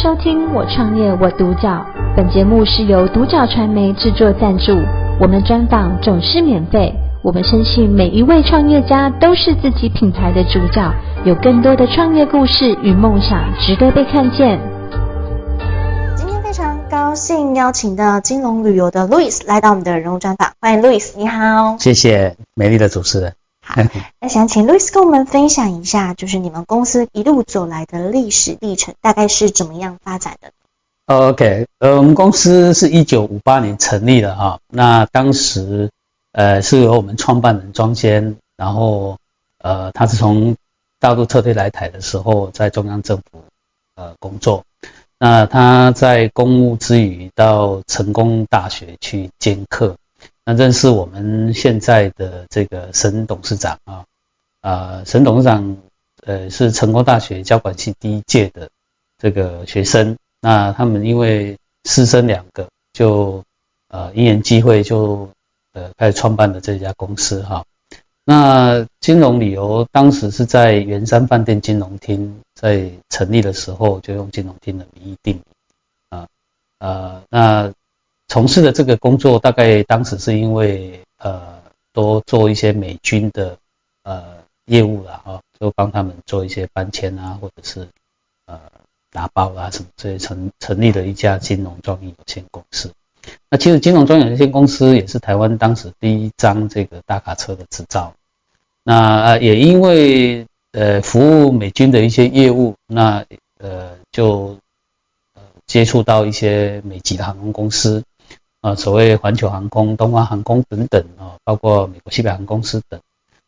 收听《我创业我独角》，本节目是由独角传媒制作赞助，我们专访总是免费。我们相信每一位创业家都是自己品牌的主角，有更多的创业故事与梦想值得被看见。今天非常高兴邀请到金龙旅游的 Louis 来到我们的人物专访，欢迎 Louis，你好。谢谢美丽的主持人。好，那想请 Louis 跟我们分享一下，就是你们公司一路走来的历史历程，大概是怎么样发展的？OK，呃，我们公司是一九五八年成立的哈，那当时呃是由我们创办人庄先，然后呃他是从大陆撤退来台的时候，在中央政府呃工作，那他在公务之余到成功大学去兼课。那认识我们现在的这个沈董事长啊，啊，沈董事长呃是成功大学交管系第一届的这个学生，那他们因为师生两个就呃因缘机会就呃开始创办了这家公司哈。那金融旅游当时是在圆山饭店金融厅在成立的时候就用金融厅的名义定啊啊那。从事的这个工作，大概当时是因为呃，多做一些美军的呃业务啦，哈，就帮他们做一些搬迁啊，或者是呃打包啊什么，所以成成立了一家金融专业有限公司。那其实金融专业有限公司也是台湾当时第一张这个大卡车的执照。那呃也因为呃服务美军的一些业务，那呃就接触到一些美籍的航空公司。啊，所谓环球航空、东方航空等等啊，包括美国西北航空公司等，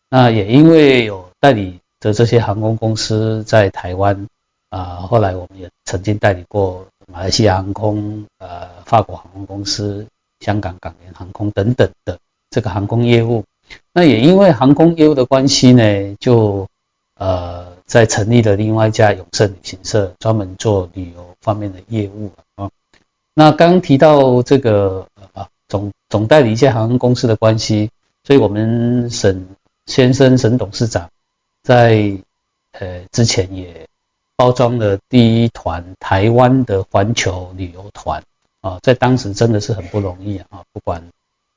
那也因为有代理的这些航空公司在台湾啊，后来我们也曾经代理过马来西亚航空、呃法国航空公司、香港港联航空等等的这个航空业务。那也因为航空业务的关系呢，就呃在成立了另外一家永盛旅行社，专门做旅游方面的业务啊。那刚提到这个啊，总总代理一些航空公司的关系，所以我们沈先生沈董事长在呃之前也包装了第一团台湾的环球旅游团啊，在当时真的是很不容易啊，不管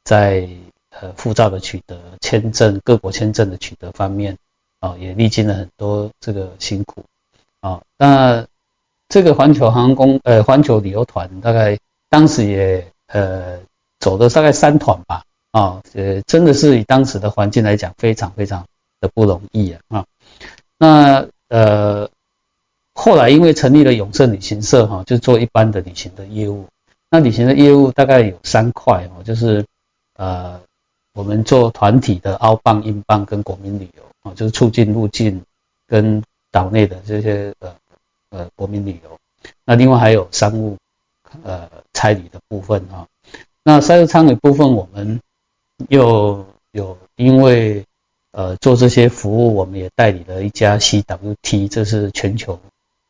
在呃护照的取得、签证各国签证的取得方面啊，也历经了很多这个辛苦啊，那。这个环球航空呃环球旅游团大概当时也呃走了大概三团吧啊，呃真的是以当时的环境来讲非常非常的不容易啊啊，那呃后来因为成立了永盛旅行社哈，就做一般的旅行的业务，那旅行的业务大概有三块哦，就是呃我们做团体的澳邦、英邦跟国民旅游啊，就是促进入境跟岛内的这些呃。呃，国民旅游，那另外还有商务，呃，差旅的部分啊。那商务舱的部分，我们又有因为呃做这些服务，我们也代理了一家 CWT，这是全球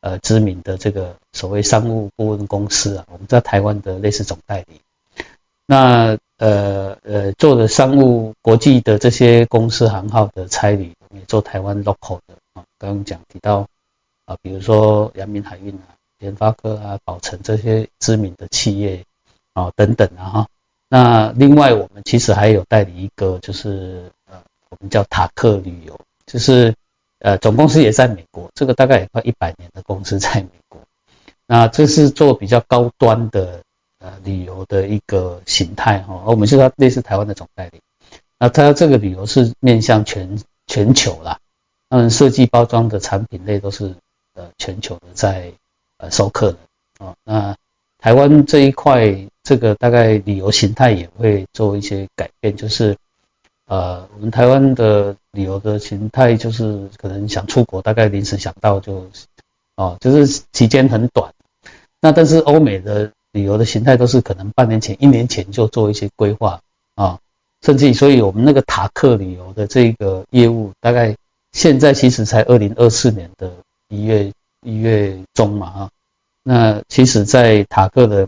呃知名的这个所谓商务顾问公司啊，我们在台湾的类似总代理。那呃呃做的商务国际的这些公司行号的差旅，我们也做台湾 local 的啊，刚刚讲提到。啊，比如说阳明海运啊、联发科啊、宝成这些知名的企业啊等等啊哈。那另外我们其实还有代理一个，就是呃我们叫塔克旅游，就是呃总公司也在美国，这个大概也快一百年的公司在美国。那这是做比较高端的呃旅游的一个形态哈，我们是它类似台湾的总代理。那它这个旅游是面向全全球啦，他们设计包装的产品类都是。呃，全球的在呃收客的啊，那台湾这一块，这个大概旅游形态也会做一些改变，就是呃，我们台湾的旅游的形态就是可能想出国，大概临时想到就哦，就是期间很短。那但是欧美的旅游的形态都是可能半年前、一年前就做一些规划啊，甚至所以我们那个塔克旅游的这个业务，大概现在其实才二零二四年的。一月一月中嘛，啊，那其实，在塔克的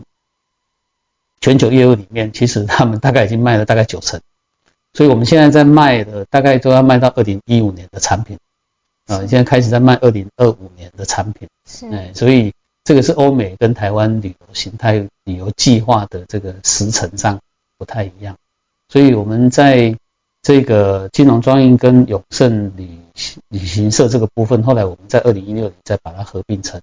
全球业务里面，其实他们大概已经卖了大概九成，所以我们现在在卖的大概都要卖到二零一五年的产品，啊，现在开始在卖二零二五年的产品，是，哎，所以这个是欧美跟台湾旅游形态、旅游计划的这个时程上不太一样，所以我们在这个金融专运跟永盛旅旅行社这个部分，后来我们在二零一六年再把它合并成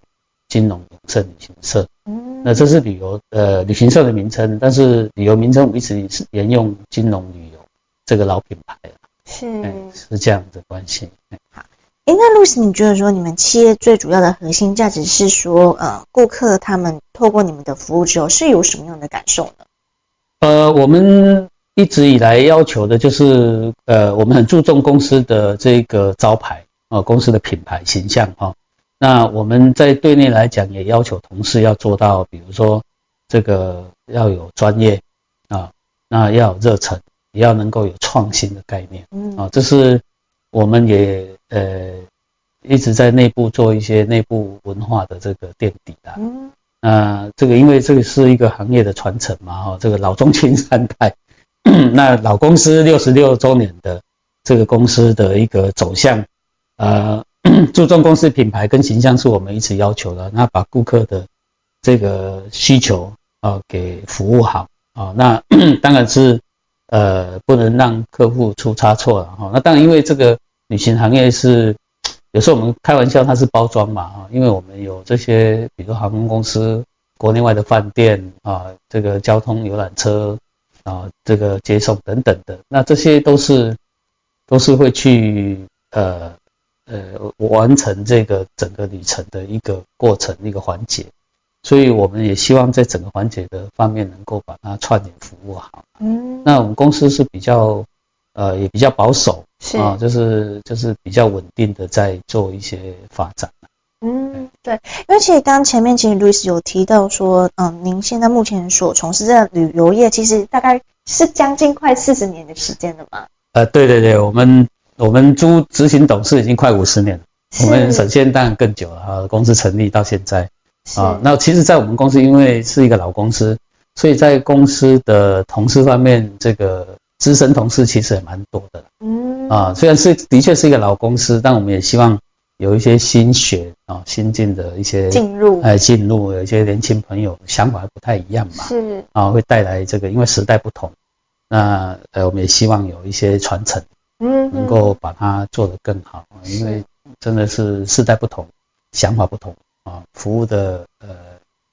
金融永盛旅行社。嗯，那这是旅游呃旅行社的名称，但是旅游名称我们一直是沿用金融旅游这个老品牌了。是，是这样的关系。好。哎，那露丝，你觉得说你们企业最主要的核心价值是说，呃，顾客他们透过你们的服务之后是有什么样的感受呢？呃，我们一直以来要求的就是，呃，我们很注重公司的这个招牌啊、呃，公司的品牌形象哈、哦。那我们在对内来讲，也要求同事要做到，比如说这个要有专业啊、哦，那要有热忱，也要能够有创新的概念，嗯啊、哦，这是。我们也呃一直在内部做一些内部文化的这个垫底的，嗯，呃，这个因为这个是一个行业的传承嘛，哈，这个老中青三代，那老公司六十六周年的这个公司的一个走向，呃，注重公司品牌跟形象是我们一直要求的，那把顾客的这个需求啊给服务好啊，那 当然是呃不能让客户出差错了哈，那当然因为这个。旅行行业是 有时候我们开玩笑，它是包装嘛啊，因为我们有这些，比如航空公司、国内外的饭店啊，这个交通游览车啊，这个接送等等的，那这些都是都是会去呃呃完成这个整个旅程的一个过程一个环节，所以我们也希望在整个环节的方面能够把它串联服务好。嗯，那我们公司是比较呃也比较保守。是啊，就是就是比较稳定的在做一些发展。嗯，对，因为其实刚刚前面其实 Louis 有提到说，嗯，您现在目前所从事的旅游业，其实大概是将近快四十年的时间了嘛？呃，对对对，我们我们朱执行董事已经快五十年了，我们首先当然更久了哈，公司成立到现在啊，那其实，在我们公司因为是一个老公司，所以在公司的同事方面，这个。资深同事其实也蛮多的，嗯啊，虽然是的确是一个老公司，但我们也希望有一些新血啊、新进的一些进入，哎，进入有一些年轻朋友想法不太一样嘛，是。啊，会带来这个，因为时代不同，那呃，我们也希望有一些传承，嗯，能够把它做得更好，因为真的是世代不同，想法不同啊，服务的呃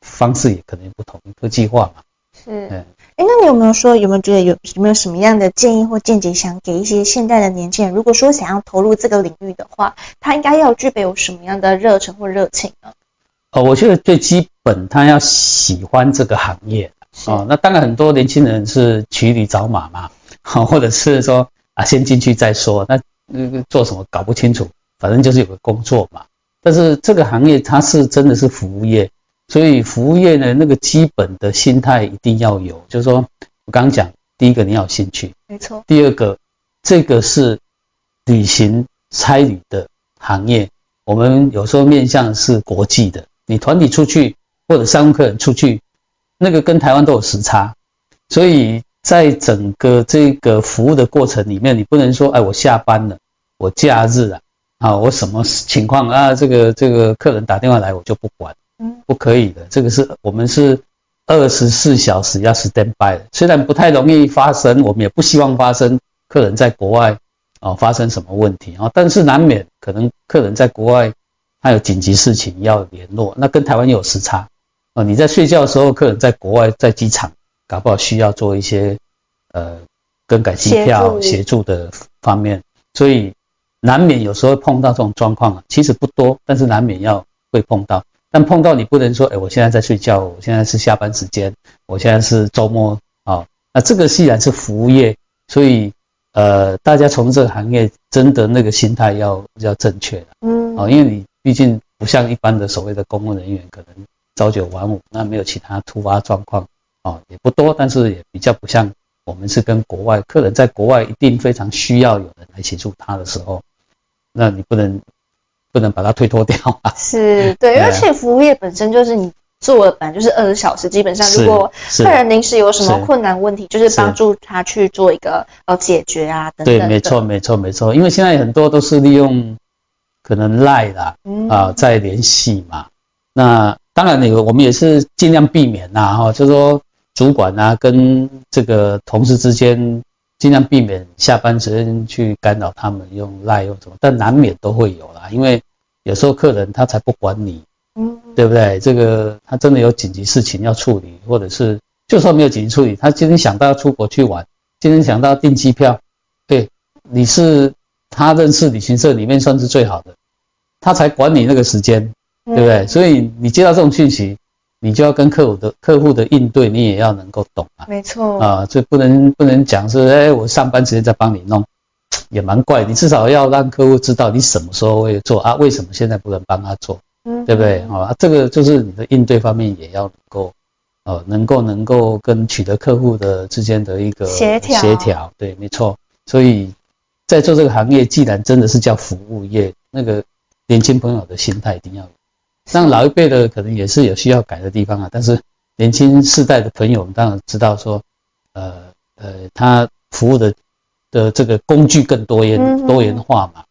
方式也可能不同，科技化嘛，是，嗯。哎，那你有没有说，有没有觉得有有没有什么样的建议或见解，想给一些现代的年轻人？如果说想要投入这个领域的话，他应该要具备有什么样的热忱或热情呢？哦，我觉得最基本，他要喜欢这个行业。哦，那当然很多年轻人是骑驴找马嘛，好，或者是说啊，先进去再说。那那个做什么搞不清楚，反正就是有个工作嘛。但是这个行业它是真的是服务业。所以服务业呢，那个基本的心态一定要有，就是说我刚刚讲，第一个你要有兴趣，没错。第二个，这个是旅行差旅的行业，我们有时候面向是国际的，你团体出去或者商务客人出去，那个跟台湾都有时差，所以在整个这个服务的过程里面，你不能说，哎，我下班了，我假日了，啊，我什么情况啊，这个这个客人打电话来，我就不管。不可以的，这个是我们是二十四小时要 stand by 的，虽然不太容易发生，我们也不希望发生客人在国外啊发生什么问题啊，但是难免可能客人在国外他有紧急事情要联络，那跟台湾有时差啊，你在睡觉的时候，客人在国外在机场，搞不好需要做一些呃更改机票协助的方面，所以难免有时候碰到这种状况啊，其实不多，但是难免要会碰到。但碰到你不能说，哎，我现在在睡觉，我现在是下班时间，我现在是周末啊。那这个既然是服务业，所以呃，大家从这个行业真的那个心态要要正确的，嗯，啊，因为你毕竟不像一般的所谓的公务人员，可能朝九晚五，那没有其他突发状况啊，也不多，但是也比较不像我们是跟国外客人在国外一定非常需要有人来协助他的时候，那你不能。不能把它推脱掉 啊！是对，而且服务业本身就是你做的本来就是二十小时，基本上如果客人临时有什么困难问题，就是帮助他去做一个呃解决啊等等。对，没错，没错，没错。因为现在很多都是利用可能赖啦啊在联系嘛。那当然你我们也是尽量避免呐，哈，就是说主管啊跟这个同事之间尽量避免下班时间去干扰他们用赖用什么，但难免都会有啦，因为有时候客人他才不管你，嗯，对不对？这个他真的有紧急事情要处理，或者是就算没有紧急处理，他今天想到要出国去玩，今天想到要订机票，对，你是他认识旅行社里面算是最好的。他才管你那个时间，对不对？嗯、所以你接到这种讯息，你就要跟客户的客户的应对，你也要能够懂啊。没错啊，这不能不能讲是哎，我上班时间在帮你弄，也蛮怪。你至少要让客户知道你什么时候会做啊，为什么现在不能帮他做，嗯，对不对？啊，这个就是你的应对方面也要能够，呃，能够能够跟取得客户的之间的一个协调协调。对，没错。所以在做这个行业，既然真的是叫服务业，那个。年轻朋友的心态一定要有，像老一辈的可能也是有需要改的地方啊。但是年轻世代的朋友，我们当然知道说，呃呃，他服务的的这个工具更多元多元化嘛，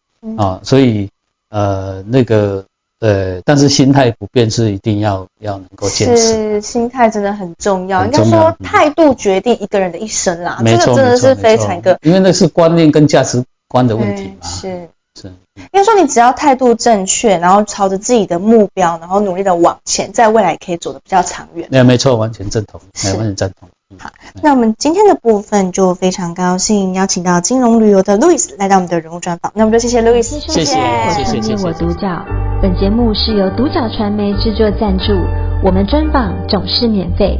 啊，所以呃那个呃，但是心态不变是一定要要能够坚持。是，心态真的很重要。应该说态度决定一个人的一生啦，这个真的是非常一个，因为那是观念跟价值观的问题嘛。是。应该说，你只要态度正确，然后朝着自己的目标，然后努力的往前，在未来可以走得比较长远。没错，完全赞同，是完全赞同。好，那我们今天的部分就非常高兴邀请到金融旅游的 Louis 来到我们的人物专访。那我们就谢谢 Louis，谢谢，谢谢，谢谢。我独角，本节目是由独角传媒制作赞助，我们专访总是免费。